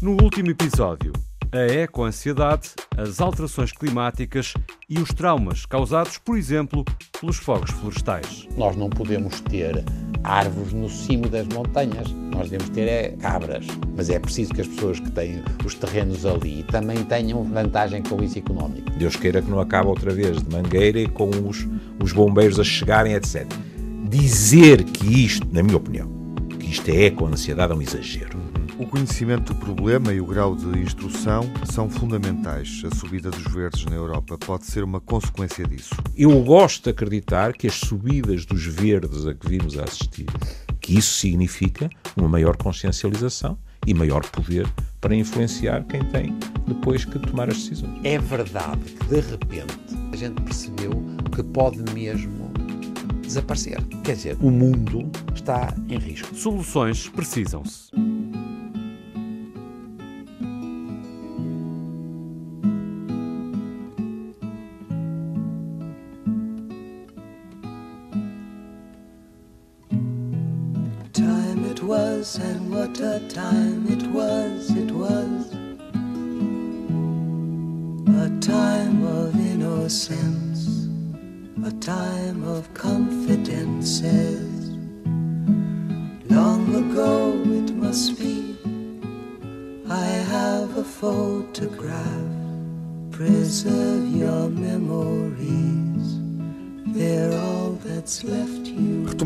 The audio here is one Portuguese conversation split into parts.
No último episódio, a ecoansiedade, as alterações climáticas e os traumas causados, por exemplo, pelos fogos florestais. Nós não podemos ter árvores no cimo das montanhas, nós devemos ter é, cabras. Mas é preciso que as pessoas que têm os terrenos ali também tenham vantagem com isso económico. Deus queira que não acabe outra vez de mangueira e com os, os bombeiros a chegarem, etc. Dizer que isto, na minha opinião, que isto é eco-ansiedade é um exagero. O conhecimento do problema e o grau de instrução são fundamentais. A subida dos verdes na Europa pode ser uma consequência disso. Eu gosto de acreditar que as subidas dos verdes a que vimos a assistir, que isso significa uma maior consciencialização e maior poder para influenciar quem tem depois que tomar as decisões. É verdade que de repente a gente percebeu que pode mesmo desaparecer. Quer dizer, o mundo está em risco. Soluções precisam-se.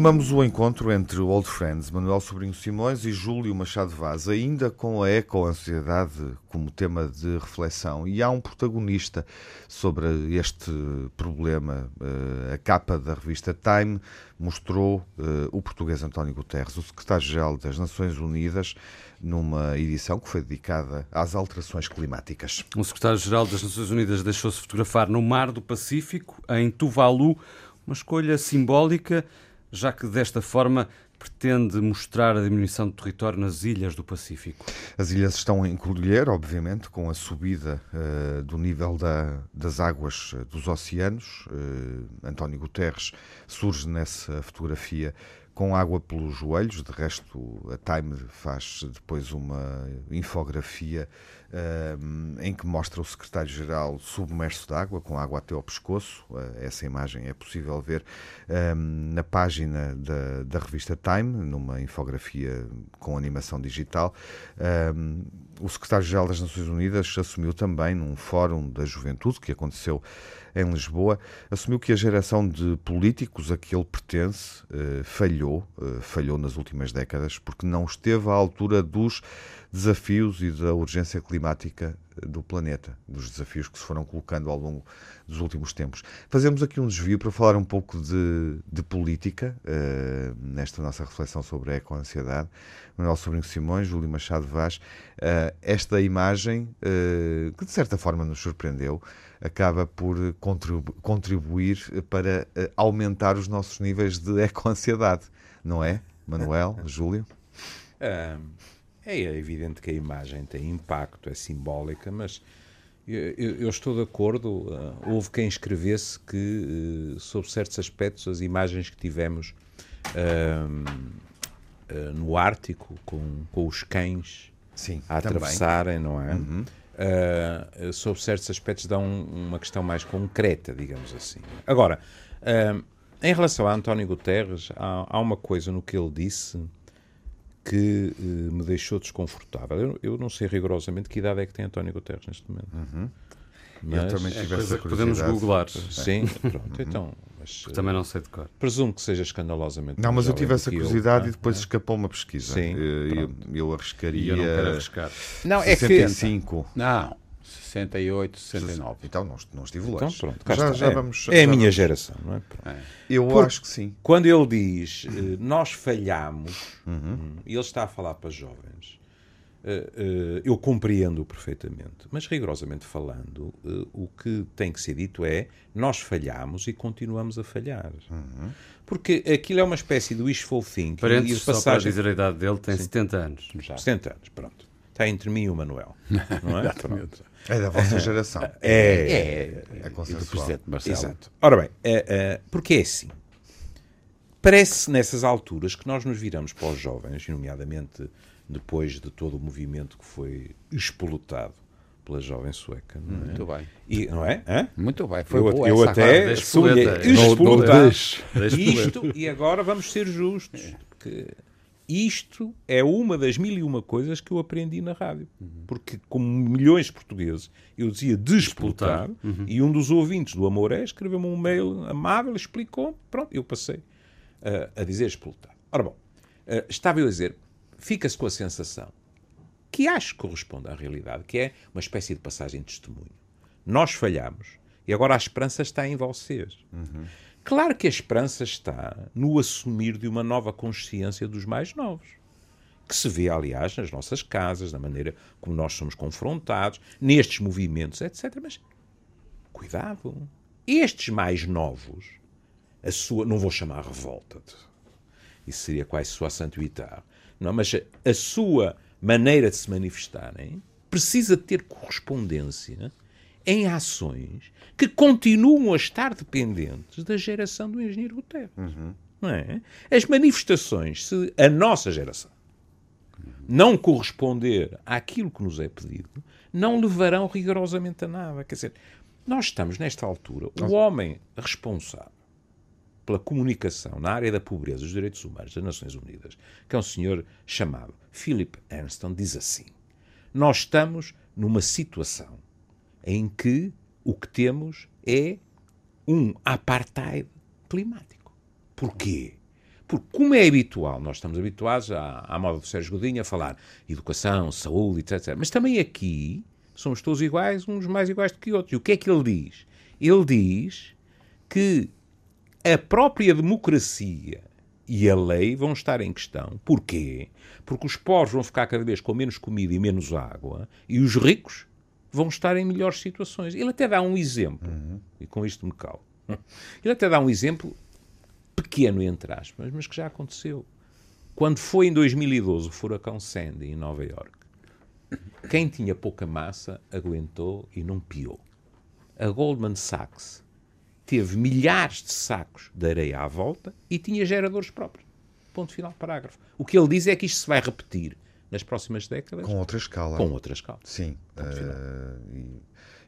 Retomamos o encontro entre Old Friends, Manuel Sobrinho Simões e Júlio Machado Vaz, ainda com a eco-ansiedade como tema de reflexão. E há um protagonista sobre este problema. Eh, A capa da revista Time mostrou eh, o português António Guterres, o secretário-geral das Nações Unidas, numa edição que foi dedicada às alterações climáticas. O secretário-geral das Nações Unidas deixou-se fotografar no Mar do Pacífico, em Tuvalu, uma escolha simbólica, já que desta forma pretende mostrar a diminuição do território nas ilhas do Pacífico. As ilhas estão a encolher, obviamente, com a subida eh, do nível da- das águas eh, dos oceanos. Eh, António Guterres surge nessa fotografia com água pelos joelhos. De resto, a Time faz depois uma infografia em que mostra o secretário-geral submerso de água, com água até ao pescoço. Eh, essa imagem é possível ver na página da, da revista Time, numa infografia com animação digital. O secretário-geral das Nações Unidas assumiu também num fórum da juventude que aconteceu em Lisboa, assumiu que a geração de políticos a que ele pertence eh, falhou, eh, falhou nas últimas décadas, porque não esteve à altura dos desafios e da urgência climática do planeta, dos desafios que se foram colocando ao longo dos últimos tempos. Fazemos aqui um desvio para falar um pouco de, de política, eh, nesta nossa reflexão sobre a eco-ansiedade. Manuel Sobrinho Simões, Júlio Machado Vaz, eh, esta imagem, eh, que de certa forma nos surpreendeu, acaba por contribu- contribuir para eh, aumentar os nossos níveis de eco-ansiedade, não é, Manuel, Júlio? Ah, é evidente que a imagem tem impacto, é simbólica, mas eu, eu- eu estou de acordo. ah, houve quem escrevesse que, eh, sob certos aspectos, as imagens que tivemos ah, no Ártico, com, com os cães Sim, a também. atravessarem, não é? Ah, sob certos aspectos dão uma questão mais concreta, digamos assim. Agora, ah, em relação a António Guterres, há, há uma coisa no que ele disse que eh, me deixou desconfortável. Eu, eu não sei rigorosamente que idade é que tem António Guterres neste momento. Eu também tive Coisa essa que podemos googlar. Sim, pronto, então. Mas, Também não sei de cor. Presumo que seja escandalosamente. Não, mas eu tive essa que eu, curiosidade é? e depois escapou uma pesquisa. Sim, Eh, eu, eu E arriscaria eu não quero arriscar. Não, é que. 65. Não, 68, 69. Então não, não estive longe. Então, pronto, já, está. já é, vamos. é a já minha vamos- geração, não é? Pronto. Eu Por- acho que sim. Quando ele diz eh, nós falhamos, Uhum. hum, e ele está a falar para jovens, eh, eh, eu compreendo perfeitamente, mas rigorosamente falando, o que tem que ser dito é nós falhamos e continuamos a falhar. Uhum. Porque aquilo é uma espécie de wishful thinking. e Parentes, de só para passagem... dizer a idade dele, tem 70 anos. Já. 70 anos, pronto. Está entre mim e o Manuel. Não é? Pronto. É da vossa geração. É, É, É e do consensual. Presidente Marcelo. Exato. Ora bem, eh, eh, porque é assim. Parece nessas alturas que nós nos viramos para os jovens, nomeadamente depois de todo o movimento que foi expolutado pela jovem sueca. Não é? Muito bem. E, não é? Hã? Muito bem. Foi Eu, boa eu essa até explotar Das isto, e agora vamos ser justos, que isto é uma das mil e uma coisas que eu aprendi na rádio. Porque, como milhões de portugueses, eu dizia desplutar, e um dos ouvintes do Amoré escreveu-me um mail amável, explicou, pronto, eu passei ah, a dizer explotar. Ora bom, ah, estava eu a dizer, fica-se com a sensação que acho que corresponde à realidade, que é uma espécie de passagem de testemunho. Nós falhamos e agora a esperança está em vocês. Claro que a esperança está no assumir de uma nova consciência dos mais novos. Que se vê, aliás, nas nossas casas, na maneira como nós somos confrontados, nestes movimentos, etc. Mas cuidado. Estes mais novos, a sua, não vou chamar revolta, isso seria quase sua santuitar, não, mas a, a sua maneira de se manifestarem precisa ter correspondência em ações que continuam a estar dependentes da geração do engenheiro Guterres. Não é? As manifestações, se a nossa geração não corresponder àquilo que nos é pedido, não levarão rigorosamente a nada. Quer dizer, nós estamos nesta altura, o homem responsável pela comunicação na área da pobreza e dos direitos humanos das Nações Unidas, que é um senhor chamado Philip Ernston, diz assim: Nós estamos numa situação em que o que temos é um apartheid climático. Porquê? Porque, como é habitual, nós estamos habituados à, à moda do Sérgio Godinho a falar educação, saúde, etc. Mas também aqui somos todos iguais, uns mais iguais do que outros. E o que é que ele diz? Ele diz que a própria democracia e a lei vão estar em questão. Porquê? Porque os pobres vão ficar cada vez com menos comida e menos água e os ricos vão estar em melhores situações. Ele até dá um exemplo, e com isto me calo. Ele até dá um exemplo pequeno, entre aspas, mas que já aconteceu. Quando foi em 2012 o furacão Sandy em Nova York, quem tinha pouca massa aguentou e não piou. A Goldman Sachs teve milhares de sacos de areia à volta e tinha geradores próprios. Ponto final, parágrafo. O que ele diz é que isto se vai repetir nas próximas décadas Com outra escala. com outra escala. Sim. eh, e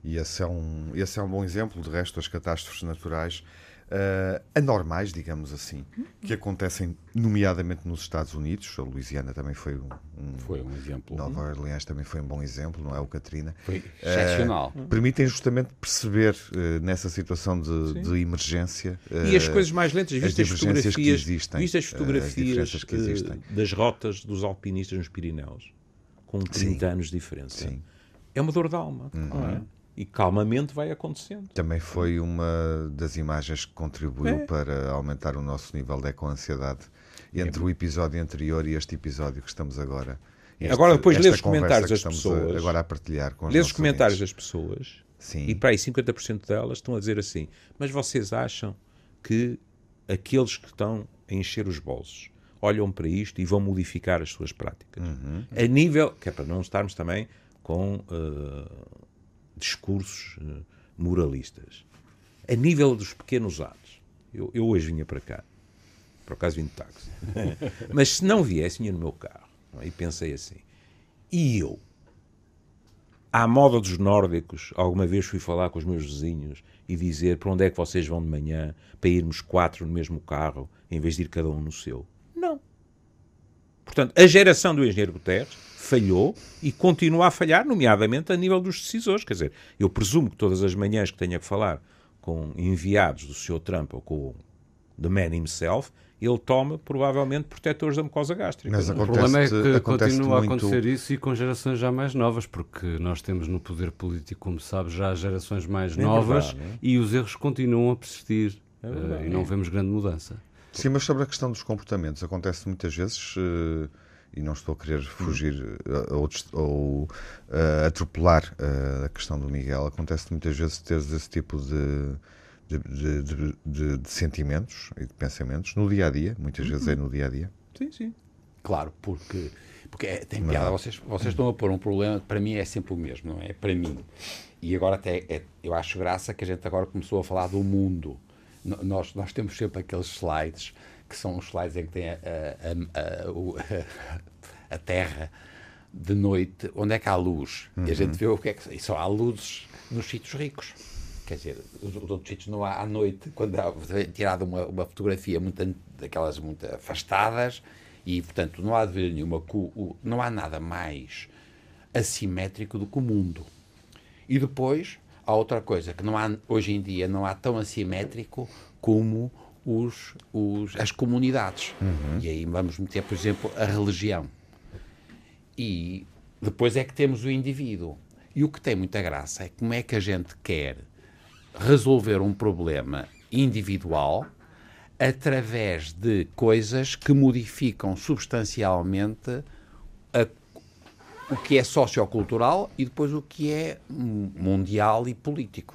e esse, é um, esse é um bom exemplo. De resto, as catástrofes naturais eh, anormais, digamos assim, que acontecem nomeadamente nos Estados Unidos. A Louisiana também foi um. um Foi um exemplo. Nova Orleans também foi um bom exemplo, não é o Katrina. Foi excepcional. Permitem justamente perceber eh, nessa situação de, de emergência. E as eh, coisas mais lentas, as vistas as divergências que fotografias, existem, vistas as eh, as fotografias diferenças que eh, existem. das rotas dos alpinistas nos Pirineus, com 30 anos de diferença. Sim. É uma dor de alma. não é? E calmamente vai acontecendo. Também foi uma das imagens que contribuiu É. para aumentar o nosso nível de eco-ansiedade entre o episódio anterior e este episódio que estamos agora. Este- Agora, depois, esta lê os comentários das pessoas. a- agora a partilhar com os Lê os comentários ouvintes. das pessoas Sim. e para aí 50% delas estão a dizer assim: Mas vocês acham que aqueles que estão a encher os bolsos olham para isto e vão modificar as suas práticas? Uhum. A nível, que é para não estarmos também com eh, discursos eh, moralistas, a nível dos pequenos atos. Eu, eu hoje vinha para cá, por acaso vim de táxi, mas se não viesse, vinha no meu carro é? e pensei assim: e eu? À moda dos nórdicos, alguma vez fui falar com os meus vizinhos e dizer para onde é que vocês vão de manhã para irmos quatro no mesmo carro em vez de ir cada um no seu? Não. Portanto, a geração do engenheiro Guterres falhou e continua a falhar, nomeadamente a nível dos decisores. Quer dizer, eu presumo que todas as manhãs que tenha que falar com enviados do Sr. Trump ou com the man himself, ele toma provavelmente protetores da mucosa gástrica. Mas O acontece, problema é que continua muito... a acontecer isso e com gerações já mais novas, porque nós temos no poder político, como sabes, já gerações mais É novas verdade, é? e os erros continuam a persistir É verdade. eh, e não vemos grande mudança. Sim, mas sobre a questão dos comportamentos, acontece muitas vezes, eh, e não estou a querer fugir eh, ou, ou, eh, atropelar eh, a questão do Miguel, acontece muitas vezes teres esse tipo de, de, de- de- de- sentimentos e de pensamentos no dia a dia, muitas vezes é no dia a dia. Sim, sim. Claro, porque, porque é- tem piada. Vocês, vocês estão a pôr um problema que para mim é sempre o mesmo, não é? Para mim. E agora até é- eu acho graça que a gente agora começou a falar do mundo. No- Nós, nós temos sempre aqueles slides que são os slides em que tem a, a- a- a- Terra de noite, onde é que há luz? Uhum. E a gente vê o que é que. E só há luzes nos sítios ricos. Quer dizer, os, os outros sítios não há à noite, quando há tirado uma, uma fotografia muito, daquelas muito afastadas, e portanto não há de ver nenhuma. Não há nada mais assimétrico do que o mundo. E depois há outra coisa que não há, hoje em dia não há tão assimétrico como os, os, as comunidades. Uhum. E aí vamos meter, por exemplo, a religião. E depois é que temos o indivíduo. E o que tem muita graça é como é que a gente quer resolver um problema individual através de coisas que modificam substancialmente a, o que é sociocultural e depois o que é mundial e político.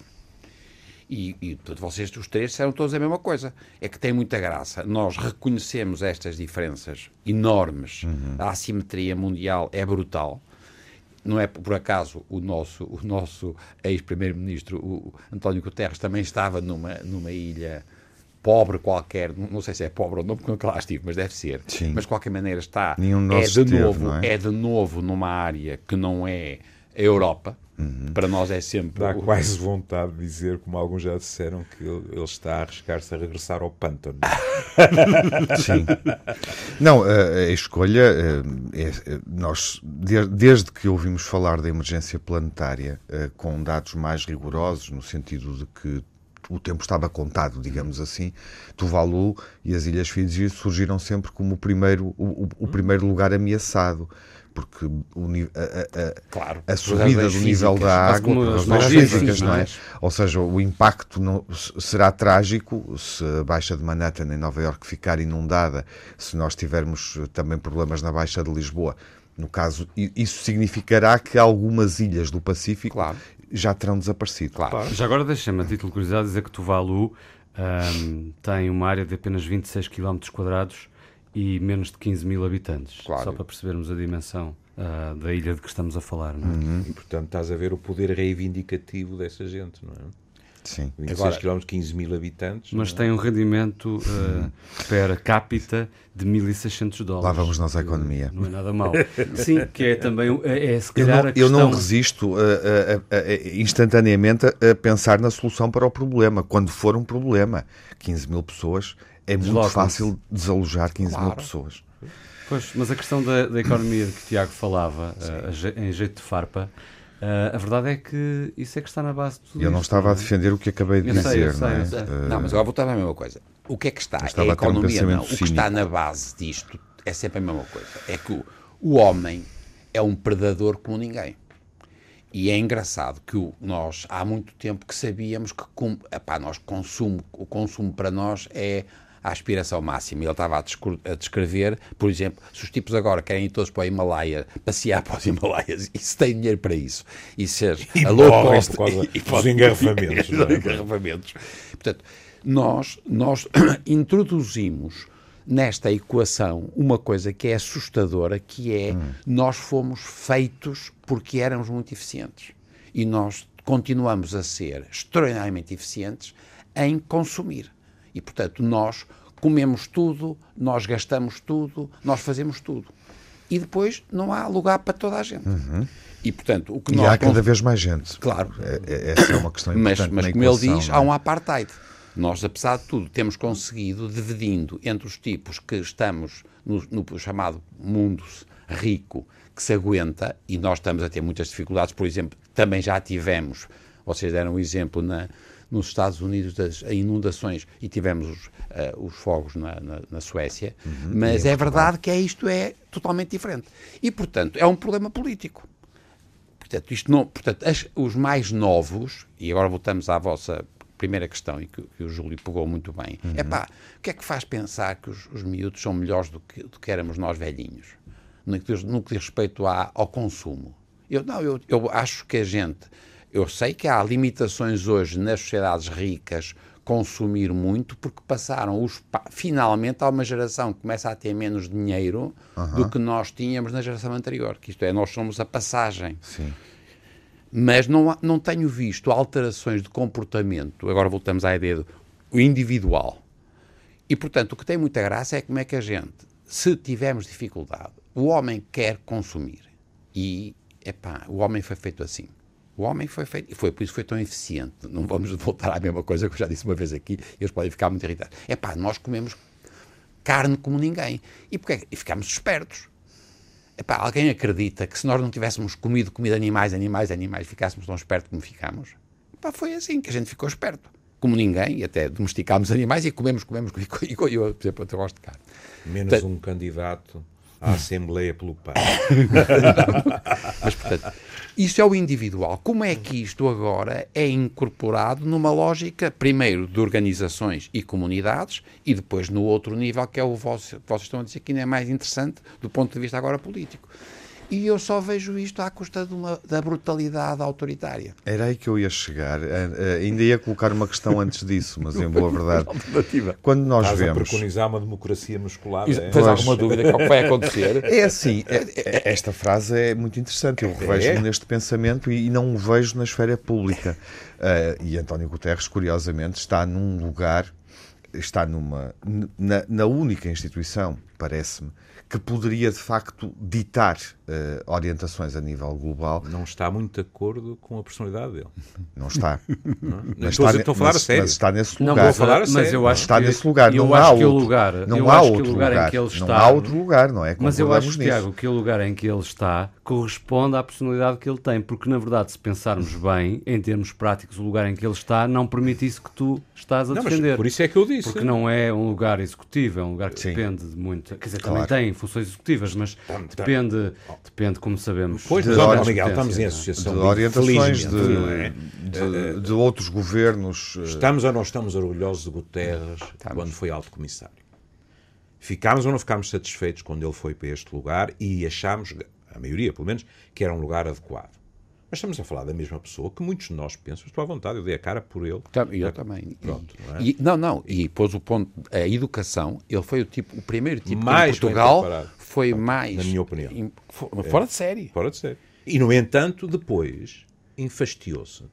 E, e portanto, vocês, os três, disseram todos a mesma coisa. É que tem muita graça. Nós reconhecemos estas diferenças enormes. Uhum. A assimetria mundial é brutal. Não é por acaso o nosso, o nosso ex-primeiro-ministro, António Guterres, também estava numa, numa ilha pobre qualquer, não sei se é pobre ou não, porque nunca lá estive, mas deve ser. Sim. Mas de qualquer maneira está. é de novo, é? é de novo numa área que não é a Europa Uhum. Para nós é sempre. Dá quase vontade de dizer, como alguns já disseram, que ele, está a arriscar-se a regressar ao pântano. Sim. Não, a, escolha, é, é, nós, desde que ouvimos falar da emergência planetária, com dados mais rigorosos, no sentido de que o tempo estava contado, digamos assim, Tuvalu e as Ilhas Fiji surgiram sempre como o primeiro, o, o primeiro lugar ameaçado porque o, a, a, claro, a subida do nível da água, as físicas, não é? Ou seja, o impacto não, será trágico se a Baixa de Manhattan em Nova Iorque ficar inundada, se nós tivermos também problemas na Baixa de Lisboa. No caso, isso significará que algumas ilhas do Pacífico claro. já terão desaparecido. Claro. Já agora deixa-me, a título de curiosidade, dizer que Tuvalu um, tem uma área de apenas 26 km quadrados e menos de 15 mil habitantes. Claro. Só para percebermos a dimensão uh, da ilha de que estamos a falar. Não é? Uhum. E, portanto, estás a ver o poder reivindicativo dessa gente, não é? Sim. 26 Agora, km, 15 mil habitantes. Mas é? tem um rendimento uh, per capita de 1.600 dólares. Lá vamos nós à economia. Não é nada mau. Sim, que é também, é, é se calhar eu não, questão... eu não resisto uh, uh, instantaneamente a pensar na solução para o problema, quando for um problema. 15 mil pessoas é muito fácil desalojar 15 claro. mil pessoas. Pois, mas a questão da, da economia de que o Tiago falava, uh, em jeito de farpa, uh, a verdade é que isso é que está na base de tudo Eu não estava a é? defender o que acabei de eu dizer. Sei, não, é? sei, não, mas agora voltar à mesma coisa. O que é que está? É a economia, um não. O que está na base disto é sempre a mesma coisa. É que o, o homem é um predador como ninguém. E é engraçado que o, nós, há muito tempo que sabíamos que com, epá, nós consumo, o consumo para nós é a aspiração máxima. Ele estava a, descrever, por exemplo, se os tipos agora querem ir todos para o Himalaia, passear para os Himalaias, e se tem dinheiro para isso, e ser e a low cost... Por causa e, dos engarrafamentos. É? engarrafamentos. Portanto, nós, nós introduzimos nesta equação uma coisa que é assustadora, que é hum. nós fomos feitos porque éramos muito eficientes. E nós continuamos a ser extraordinariamente eficientes em consumir. E, portanto, nós comemos tudo, nós gastamos tudo, nós fazemos tudo. E depois não há lugar para toda a gente. Uhum. E, portanto, o que e nós há cada vez mais gente. Claro. É, é, essa é uma questão importante. Mas, mas como ele diz, é? há um apartheid. Nós, apesar de tudo, temos conseguido, dividindo entre os tipos que estamos no, no chamado mundo rico, que se aguenta, e nós estamos a ter muitas dificuldades, por exemplo, também já tivemos, vocês deram um exemplo na, nos Estados Unidos das inundações e tivemos os, uh, os fogos na, na, na Suécia, uhum, mas é, é verdade que é, isto é totalmente diferente. E, portanto, é um problema político. Portanto, isto não, portanto as, os mais novos, e agora voltamos à vossa primeira questão, e que, que o Júlio pegou muito bem, uhum. é pá, o que é que faz pensar que os, os miúdos são melhores do que, do que éramos nós velhinhos? No que diz, no que diz respeito à, ao consumo. Eu, não, eu, eu acho que a gente eu sei que há limitações hoje nas sociedades ricas consumir muito porque passaram os finalmente há uma geração que começa a ter menos dinheiro do que nós tínhamos na geração anterior, que isto é, nós somos a passagem. Sim. Mas não, não tenho visto alterações de comportamento, agora voltamos à ideia do individual. E, portanto, o que tem muita graça é como é que a gente, se tivermos dificuldade o homem quer consumir. E, epá, o homem foi feito assim. O homem foi feito, e foi por isso que foi tão eficiente. Não vamos voltar à mesma coisa que eu já disse uma vez aqui, e eles podem ficar muito irritados. É pá, nós comemos carne como ninguém. E, porque, e ficamos espertos. Epá, alguém acredita que se nós não tivéssemos comido comida animais, animais, animais, ficássemos tão espertos como ficámos? Epá, foi assim que a gente ficou esperto. Como ninguém, e até domesticámos animais e comemos, comemos, e, e, eu, por exemplo, eu gosto de carne. Menos Portanto, um candidato à Assembleia pelo PAN. Mas, portanto, isso é o individual. Como é que isto agora é incorporado numa lógica, primeiro, de organizações e comunidades, e depois no outro nível, que é o vosso, que vocês estão a dizer que ainda é mais interessante do ponto de vista agora político. E eu só vejo isto à custa uma, da brutalidade autoritária. Era aí que eu ia chegar. Uh, uh, ainda ia colocar uma questão antes disso, mas em boa verdade. Quando nós Estás vemos. a preconizar uma democracia musculada. É? Tens alguma dúvida que é o que vai acontecer? É assim, é, é, esta frase é muito interessante. Eu revejo-me é? neste pensamento e, e, não o vejo na esfera pública. Uh, e António Guterres, curiosamente, está num lugar, está numa. na, na única instituição, parece-me que poderia de facto ditar uh, orientações a nível global. Não está muito de acordo com a personalidade dele. Não está. Não, mas, estou, está, estou a falar mas, a sério. Mas está nesse lugar. Não vou falar a sério. Mas eu acho está que, nesse lugar. Eu não acho há que outro, o lugar, não há outro lugar, lugar, em que ele está. Não há outro lugar, não é? Mas eu acho, nisso. Tiago, que o lugar em que ele está corresponde à personalidade que ele tem, porque na verdade, se pensarmos bem, em termos práticos, o lugar em que ele está não permite isso que tu estás a não, defender. por isso é que eu disse. Porque não é um lugar executivo, é um lugar que Sim. depende de muito. Quer dizer, Claro. também tem funções executivas, mas depende, depende, como sabemos. Pois, de mas, Miguel, estamos em associação. de orientações de, felizmente, não é? de, de outros governos. eh, Estamos ou não estamos orgulhosos de Guterres quando foi alto comissário? Ficámos ou não ficámos satisfeitos quando ele foi para este lugar e achámos, a maioria pelo menos, que era um lugar adequado. Mas estamos a falar da mesma pessoa que muitos de nós pensam, estou à vontade, eu dei a cara por ele. Tam- Eu também. Pronto, não é? e, não, não. E pôs o ponto. A educação, ele foi o tipo, o primeiro tipo Mais que em Portugal foi mais. Na minha opinião. im- fo- Fora de série. Fora de ser. E, no entanto, depois enfastiou-se.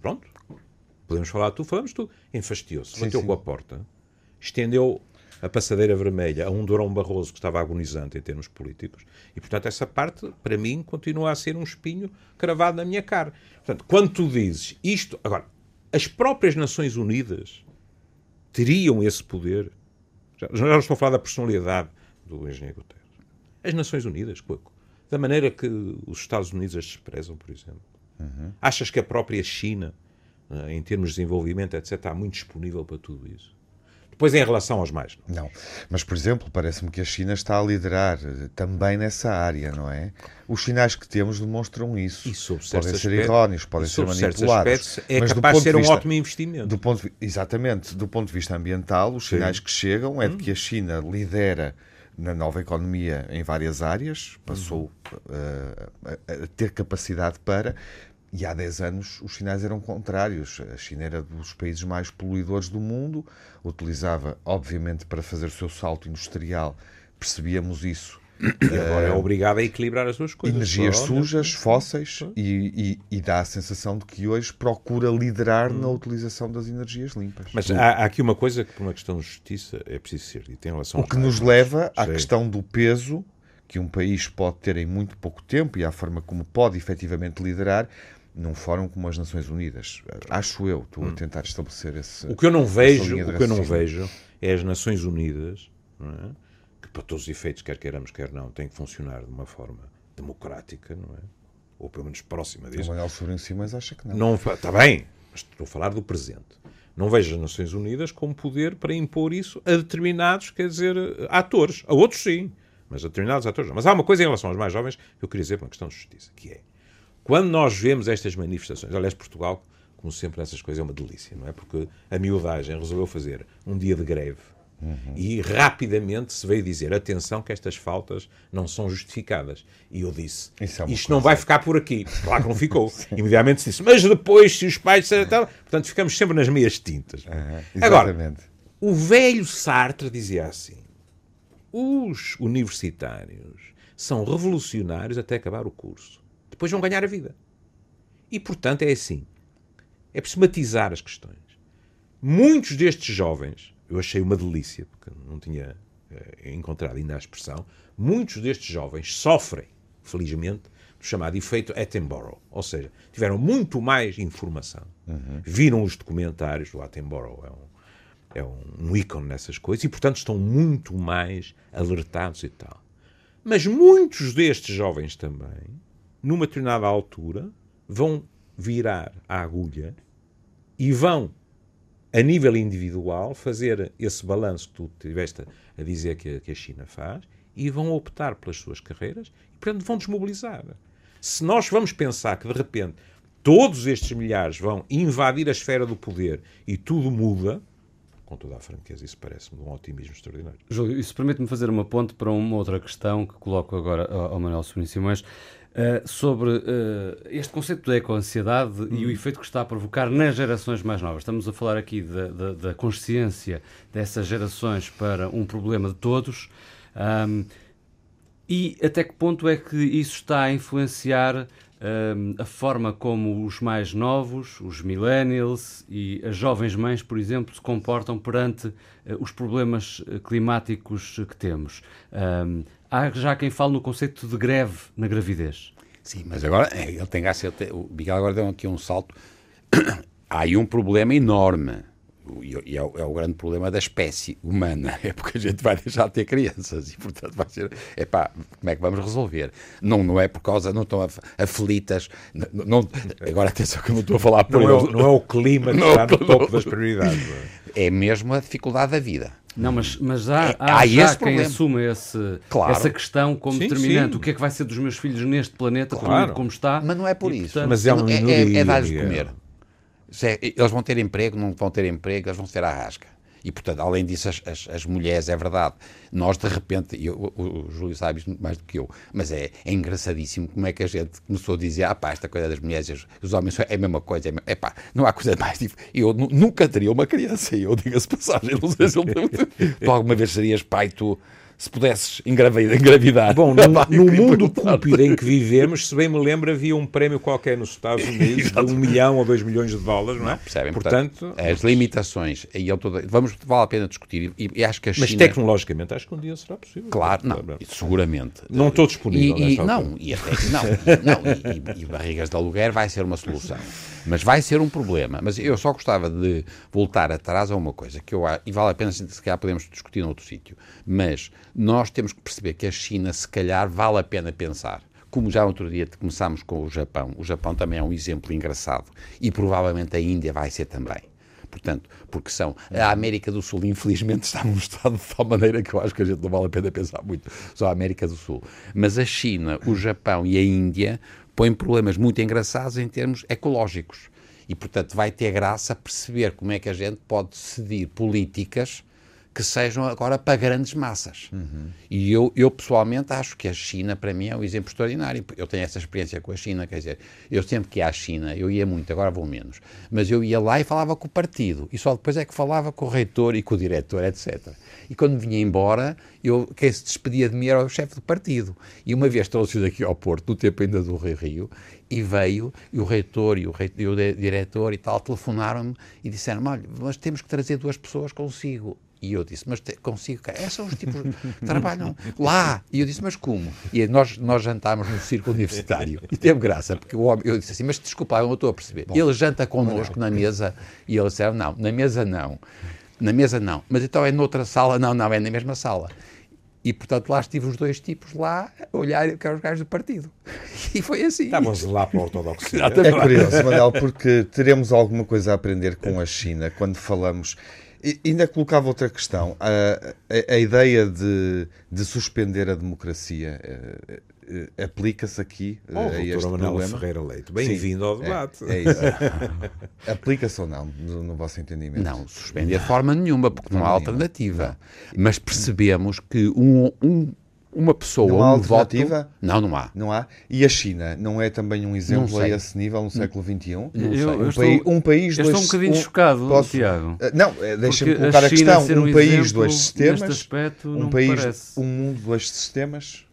Pronto. Podemos falar tu, falamos tu. Enfastiou-se. Bateu sim. com a porta. Estendeu a passadeira vermelha a um Durão Barroso que estava agonizante em termos políticos. E, portanto, essa parte, para mim, continua a ser um espinho cravado na minha cara. Portanto, quando tu dizes isto... Agora, as próprias Nações Unidas teriam esse poder. Já, já não estou a falar da personalidade do engenheiro Guterres. As Nações Unidas, da maneira que os Estados Unidos as desprezam, por exemplo. Achas que a própria China, eh, em termos de desenvolvimento, etc., está muito disponível para tudo isso? Depois, em relação aos mais. Não, mas por exemplo, parece-me que a China está a liderar eh, também nessa área, não é? Os sinais que temos demonstram isso. E sob podem ser aspectos- erróneos, podem ser manipulados. aspectos é mas capaz de ser um vista- ótimo investimento. Do ponto, exatamente, do ponto de vista ambiental, os sinais que chegam é de que a China lidera na nova economia em várias áreas, passou eh, a, a ter capacidade para. E há 10 anos os sinais eram contrários. A China era dos países mais poluidores do mundo, utilizava, obviamente, para fazer o seu salto industrial, percebíamos isso, E agora é obrigado a equilibrar as duas coisas. energias Olha, sujas, fósseis, e, e- e dá a sensação de que hoje procura liderar na utilização das energias limpas. Mas há, há aqui uma coisa que, por uma questão de justiça, é preciso ser dita em relação O que nos leva à questão do peso que um país pode ter em muito pouco tempo e à forma como pode efetivamente liderar num fórum como as Nações Unidas. Acho eu, estou a tentar estabelecer esse. Hum. O que eu não vejo, o que eu não vejo é as Nações Unidas, é? que para todos os efeitos, quer queiramos, quer não, têm que funcionar de uma forma democrática, não é? Ou pelo menos próxima O disso. Manuel Sobrinho Simões acha que não. Não, está bem, mas estou a falar do presente. Não vejo as Nações Unidas com poder para impor isso a determinados, quer dizer, atores. A outros sim, mas a determinados atores não. Mas há uma coisa em relação aos mais jovens que eu queria dizer por uma questão de justiça, que é, quando nós vemos estas manifestações, aliás, Portugal, como sempre nessas coisas, é uma delícia, não é? Porque a miudagem resolveu fazer um dia de greve e rapidamente se veio dizer, atenção que estas faltas não são justificadas. E eu disse, é isto não vai ficar por aqui. Claro que não ficou. Imediatamente se disse, mas depois, se os pais tal... Portanto, ficamos sempre nas meias tintas. Agora, Exatamente. o velho Sartre dizia assim: os universitários são revolucionários até acabar o curso. Depois vão ganhar a vida. E, portanto, é assim. É preciso matizar as questões. Muitos destes jovens, eu achei uma delícia, porque não tinha eh, encontrado ainda a expressão, muitos destes jovens sofrem, felizmente, do chamado efeito Attenborough. Ou seja, tiveram muito mais informação, viram os documentários, o Attenborough é um, é um, um ícone nessas coisas, e portanto estão muito mais alertados e tal. Mas muitos destes jovens também, numa determinada altura, vão virar a agulha e vão, a nível individual, fazer esse balanço que tu tiveste a dizer que a, que a China faz e vão optar pelas suas carreiras e, portanto, vão desmobilizar. Se nós vamos pensar que, de repente, todos estes milhares vão invadir a esfera do poder e tudo muda, com toda a franqueza, isso parece-me um otimismo extraordinário. Júlio, isso permite-me fazer uma ponte para uma outra questão que coloco agora ao Manuel Sobrinho Simões, uh, sobre uh, este conceito da eco-ansiedade hum. e o efeito que está a provocar nas gerações mais novas. Estamos a falar aqui da, da, da consciência dessas gerações para um problema de todos. Um, e até que ponto é que isso está a influenciar a forma como os mais novos, os millennials e as jovens mães, por exemplo, se comportam perante eh, os problemas eh, climáticos que temos. Há já quem fale no conceito de greve na gravidez. Sim, mas agora é, ele tem graça. O Miguel agora deu aqui um salto. Há aí um problema enorme e é o, é o, grande problema da espécie humana, é porque a gente vai deixar de ter crianças e, portanto, vai ser, é pá, como é que vamos resolver? Não, não é por causa, não estão aflitas, não, não, agora atenção que eu não estou a falar por não, é, não é o clima que não, está no topo das prioridades. É mesmo a dificuldade da vida. Não, mas, mas há, é, há, há já quem problema. assume esse, claro. essa questão como sim, determinante. Sim. O que é que vai ser dos meus filhos neste planeta, claro. como está? Mas não é por e, isso. Portanto, mas é, um é, é, é dar-lhes de comer. É, eles vão ter emprego, não vão ter emprego, eles vão ser à rasca. E, portanto, além disso, as, as, as, mulheres, é verdade, nós de repente, eu, o, o, Júlio sabe isto mais do que eu, mas é, é, engraçadíssimo como é que a gente começou a dizer, ah pá, esta coisa das mulheres, os homens é a mesma coisa, é, é pá, não há coisa mais difícil. Eu nunca teria uma criança, eu digo-se passagem, não sei se ele, tu alguma vez serias pai, tu se pudesses engravidar. Bom, no, no mundo cúpido em que vivemos, se bem me lembro, havia um prémio qualquer nos Estados Unidos de um milhão ou dois milhões de dólares, não é? Não, percebem? Portanto, portanto, as limitações, e eu todo, vamos, vale a pena discutir, e, e acho que a China... Mas tecnologicamente acho que um dia será possível. Claro, não, seguramente. Não estou disponível e, e Não, e até, não, não e, e barrigas de aluguer vai ser uma solução. Mas vai ser um problema. Mas eu só gostava de voltar atrás a uma coisa que eu e vale a pena, se calhar podemos discutir noutro sítio, mas nós temos que perceber que a China, se calhar, vale a pena pensar. Como já outro dia começámos com o Japão, o Japão também é um exemplo engraçado e provavelmente a Índia vai ser também. Portanto, porque são. A América do Sul, infelizmente, está num estado de tal maneira que eu acho que a gente não vale a pena pensar muito só a América do Sul. Mas a China, o Japão e a Índia põem problemas muito engraçados em termos ecológicos. E, portanto, vai ter graça perceber como é que a gente pode decidir políticas que sejam agora para grandes massas. Uhum. E eu, eu, pessoalmente, acho que a China, para mim, é um exemplo extraordinário. Eu tenho essa experiência com a China, quer dizer, eu sempre que ia à China, eu ia muito, agora vou menos, mas eu ia lá e falava com o partido, e só depois é que falava com o reitor e com o diretor, etc. E quando vinha embora, eu, quem se despedia de mim era o chefe do partido. E uma vez trouxe daqui ao Porto, no tempo ainda do Rio Rio, e veio, e o reitor e o, reitor, e o diretor e tal telefonaram-me e disseram olha, mas temos que trazer duas pessoas consigo. E eu disse, mas te, consigo, esses são os tipos que trabalham lá. E eu disse, mas como? E nós, nós jantámos no círculo universitário. E teve graça, porque o homem, eu disse assim, mas desculpa, eu não estou a perceber. Bom, ele janta connosco na mesa e ele disse, não, na mesa não. Na mesa não. Mas então é noutra sala? Não, não, é na mesma sala. E, portanto, lá estive os dois tipos lá a olhar que eram os gajos do partido. E foi assim. Estávamos lá para a ortodoxia. É curioso, Manuel, porque teremos alguma coisa a aprender com a China quando falamos e ainda colocava outra questão. A, a, a ideia de, de, suspender a democracia uh, uh, aplica-se aqui uh, oh, a este Manuel problema? Ferreira Leite, bem-vindo ao é, debate. É, é isso. aplica-se ou não, no, no, vosso entendimento? Não, suspender de forma nenhuma, porque não há alternativa. Não. Mas percebemos que um, um uma pessoa não há alternativa? Voto, não, não há. Não há. E a China não é também um exemplo a esse nível no século XXI? Não eu. Um, estou, um país eu estou um bocadinho um, chocado, posso, Tiago. Eh, não, eh, deixa-me colocar a, a questão. Um, país, dois sistemas. Aspecto, um país, um mundo, dois sistemas.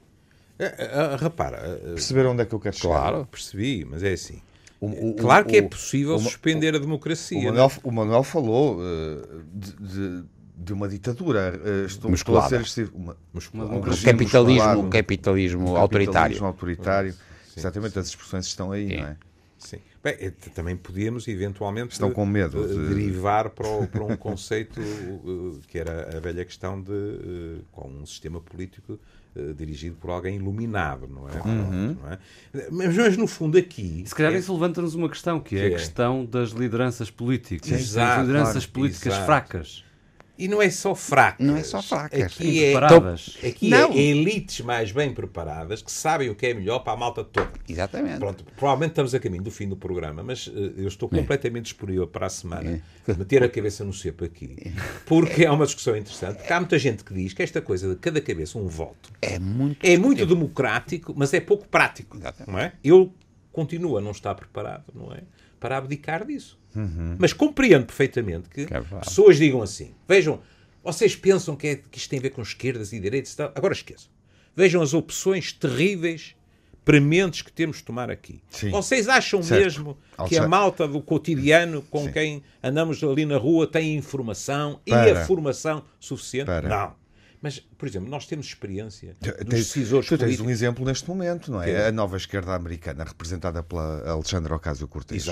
Uh, uh, repara. Uh, Perceberam onde é que eu quero chegar? Claro, percebi, mas é assim. O, o, claro que é possível o, suspender a democracia. O Manuel, o Manuel falou de, de de uma ditadura. eh, Estou, estou a Musculada. ser uma, um O regime capitalismo, musculado, o capitalismo um autoritário. capitalismo autoritário. Exatamente, as expressões estão aí, não é? Sim. Bem, eh, também podíamos eventualmente Estão com medo eh, de- derivar para, o- para um conceito que era a velha questão de com um sistema político dirigido por alguém iluminado, não é? Uhum. Não é? Mas, mas no fundo aqui Se calhar é- isso levanta-nos uma questão, que é Que a é? questão das lideranças políticas. Exato, As lideranças claro, políticas exato. fracas. E não é só fracas. Não é só fracas. Aqui é, Preparadas. aqui Não. é elites mais bem preparadas que sabem o que é melhor para a malta toda. Exatamente. Pronto, provavelmente estamos a caminho do fim do programa, mas eh, eu estou É. completamente disponível para a semana meter a cabeça no cepo aqui, porque é uma discussão interessante. Porque há muita gente que diz que esta coisa de cada cabeça um voto É muito. é muito democrático, mas é pouco prático. Não é? Eu continuo a não estar preparado, não é? Para abdicar disso. Mas compreendo perfeitamente que é pessoas digam assim: vejam, vocês pensam que, é, que isto tem a ver com esquerdas e direitos e tal? Agora esqueçam. Vejam as opções terríveis, prementes que temos de tomar aqui. Sim. Vocês acham Certo. mesmo que a malta do cotidiano com Sim. quem andamos ali na rua tem informação e Para. a formação suficiente? Para. Não. Mas, por exemplo, nós temos experiência dos Tens- decisores tu tens políticos. um exemplo neste momento, não é? É? A nova esquerda americana, representada pela Alexandra Ocasio-Cortez,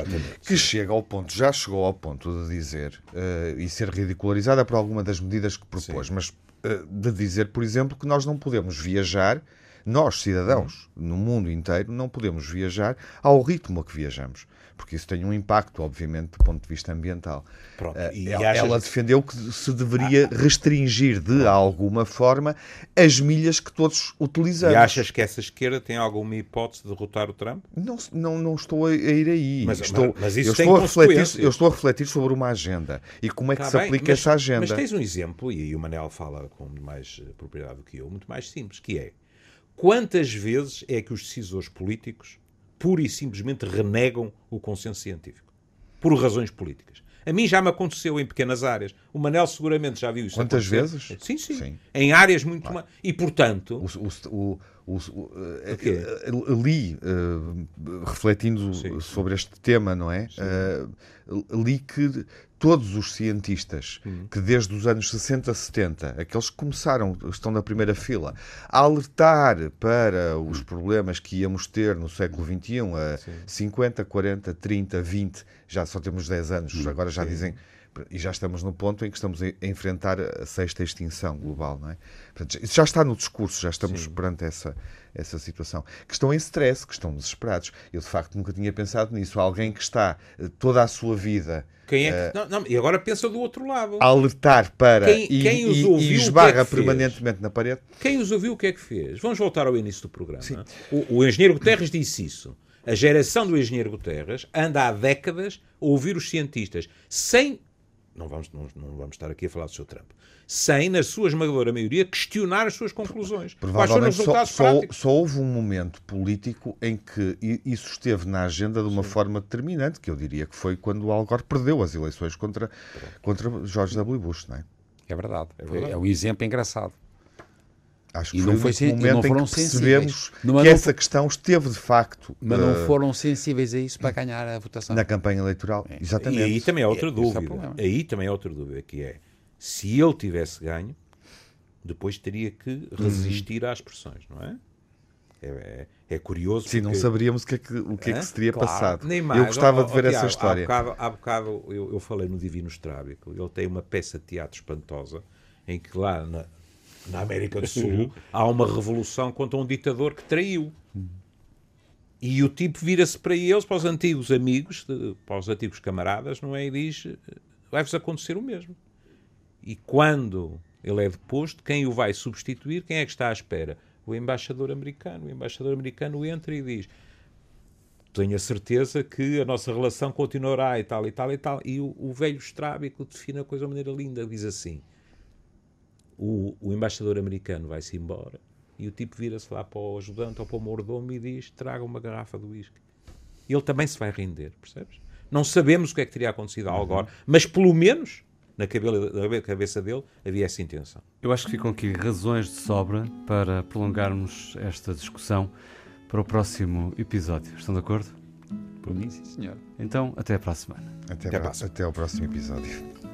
que chega ao ponto, já chegou ao ponto de dizer eh, e ser ridicularizada por alguma das medidas que propôs, mas eh, de dizer, por exemplo, que nós não podemos viajar, nós cidadãos, no mundo inteiro, não podemos viajar ao ritmo a que viajamos. Porque isso tem um impacto, obviamente, do ponto de vista ambiental. Pronto, Eh, e ela, achas- ela defendeu que se deveria restringir de alguma forma as milhas que todos utilizamos. E achas que essa esquerda tem alguma hipótese de derrotar o Trump? Não, não, não estou a ir aí. Mas- estou, mas isso eu, tem estou a refletir, eu estou a refletir sobre uma agenda e como é que Tá se bem, aplica mas- essa agenda. Mas tens um exemplo, e aí o Manel fala com mais eh, propriedade do que eu, muito mais simples, que é quantas vezes é que os decisores políticos pura e simplesmente renegam o consenso científico? Por razões políticas. A mim já me aconteceu em pequenas áreas. O Manel seguramente já viu isso Quantas acontecer. vezes? Sim, sim, Sim. Em áreas muito. E, portanto... O, o, o, o- eh, eh, li, eh, refletindo Sim. sobre este tema, não é? Eh, li que todos os cientistas Hum. que desde os anos 60, 70, aqueles que começaram, estão na primeira fila, a alertar para os problemas que íamos ter no século XXI, a 50, 40, 30, 20, já só temos 10 anos, Hum. agora já dizem e já estamos no ponto em que estamos a enfrentar a sexta extinção global, não é? Portanto, já está no discurso, já estamos perante essa, essa situação. Que estão em stress, que estão desesperados. Eu, de facto, nunca tinha pensado nisso. Alguém que está eh, toda a sua vida Quem é que... Não, não, e agora pensa do outro lado. a alertar para Quem- e, quem os ouviu, e é esbarra que fez? permanentemente na parede. Quem os ouviu, o que é que fez? Vamos voltar ao início do programa. O, o engenheiro Guterres disse isso. A geração do engenheiro Guterres anda há décadas a ouvir os cientistas sem. Não vamos, não, não vamos estar aqui a falar do seu Trump. Sem, na sua esmagadora maioria, questionar as suas conclusões. Quais foram os Provavelmente só, resultados só, práticos? só houve um momento político em que isso esteve na agenda de uma forma determinante, que eu diria que foi quando o Al Gore perdeu as eleições contra, contra George W. Bush, não é? É verdade. É, um exemplo engraçado. Acho que E foi não o foi e momento não em foram que sensíveis. percebemos Não, que não essa questão esteve de facto Mas não eh, foram sensíveis a isso para ganhar a votação. na campanha eleitoral. E Exatamente. aí também há outra É, esse é dúvida. problema. aí também há outra dúvida, que é se ele tivesse ganho, depois teria que resistir às pressões, não é? É, é- é curioso. Sim, não porque- saberíamos o que é que, o que, é que se teria Claro, passado. nem mais. Eu gostava Ó, de ver essa Tiago, história. Há bocado, há bocado eu, eu falei no Divino Estrábico. Ele tem uma peça de teatro espantosa em que lá na, na América do Sul há uma revolução contra um ditador que traiu. E o tipo vira-se para eles, para os antigos amigos, de- para os antigos camaradas, não é? E diz: vai-vos acontecer o mesmo. E quando ele é deposto, quem o vai substituir? Quem é que está à espera? O embaixador americano. O embaixador americano entra e diz: tenho a certeza que a nossa relação continuará e tal e tal e tal. E o, o velho estrábico define a coisa de maneira linda. Diz assim: o, o embaixador americano vai-se embora e o tipo vira-se lá para o ajudante ou para o mordomo e diz: traga uma garrafa de whisky. Ele também se vai render, percebes? Não sabemos o que é que teria acontecido a Al Gore, mas pelo menos na cabeça dele havia essa intenção. Eu acho que ficam aqui razões de sobra para prolongarmos esta discussão para o próximo episódio. Estão de acordo? Por mim, sim, senhor. Então, até para a semana. Até, Até a próxima. até ao próximo episódio.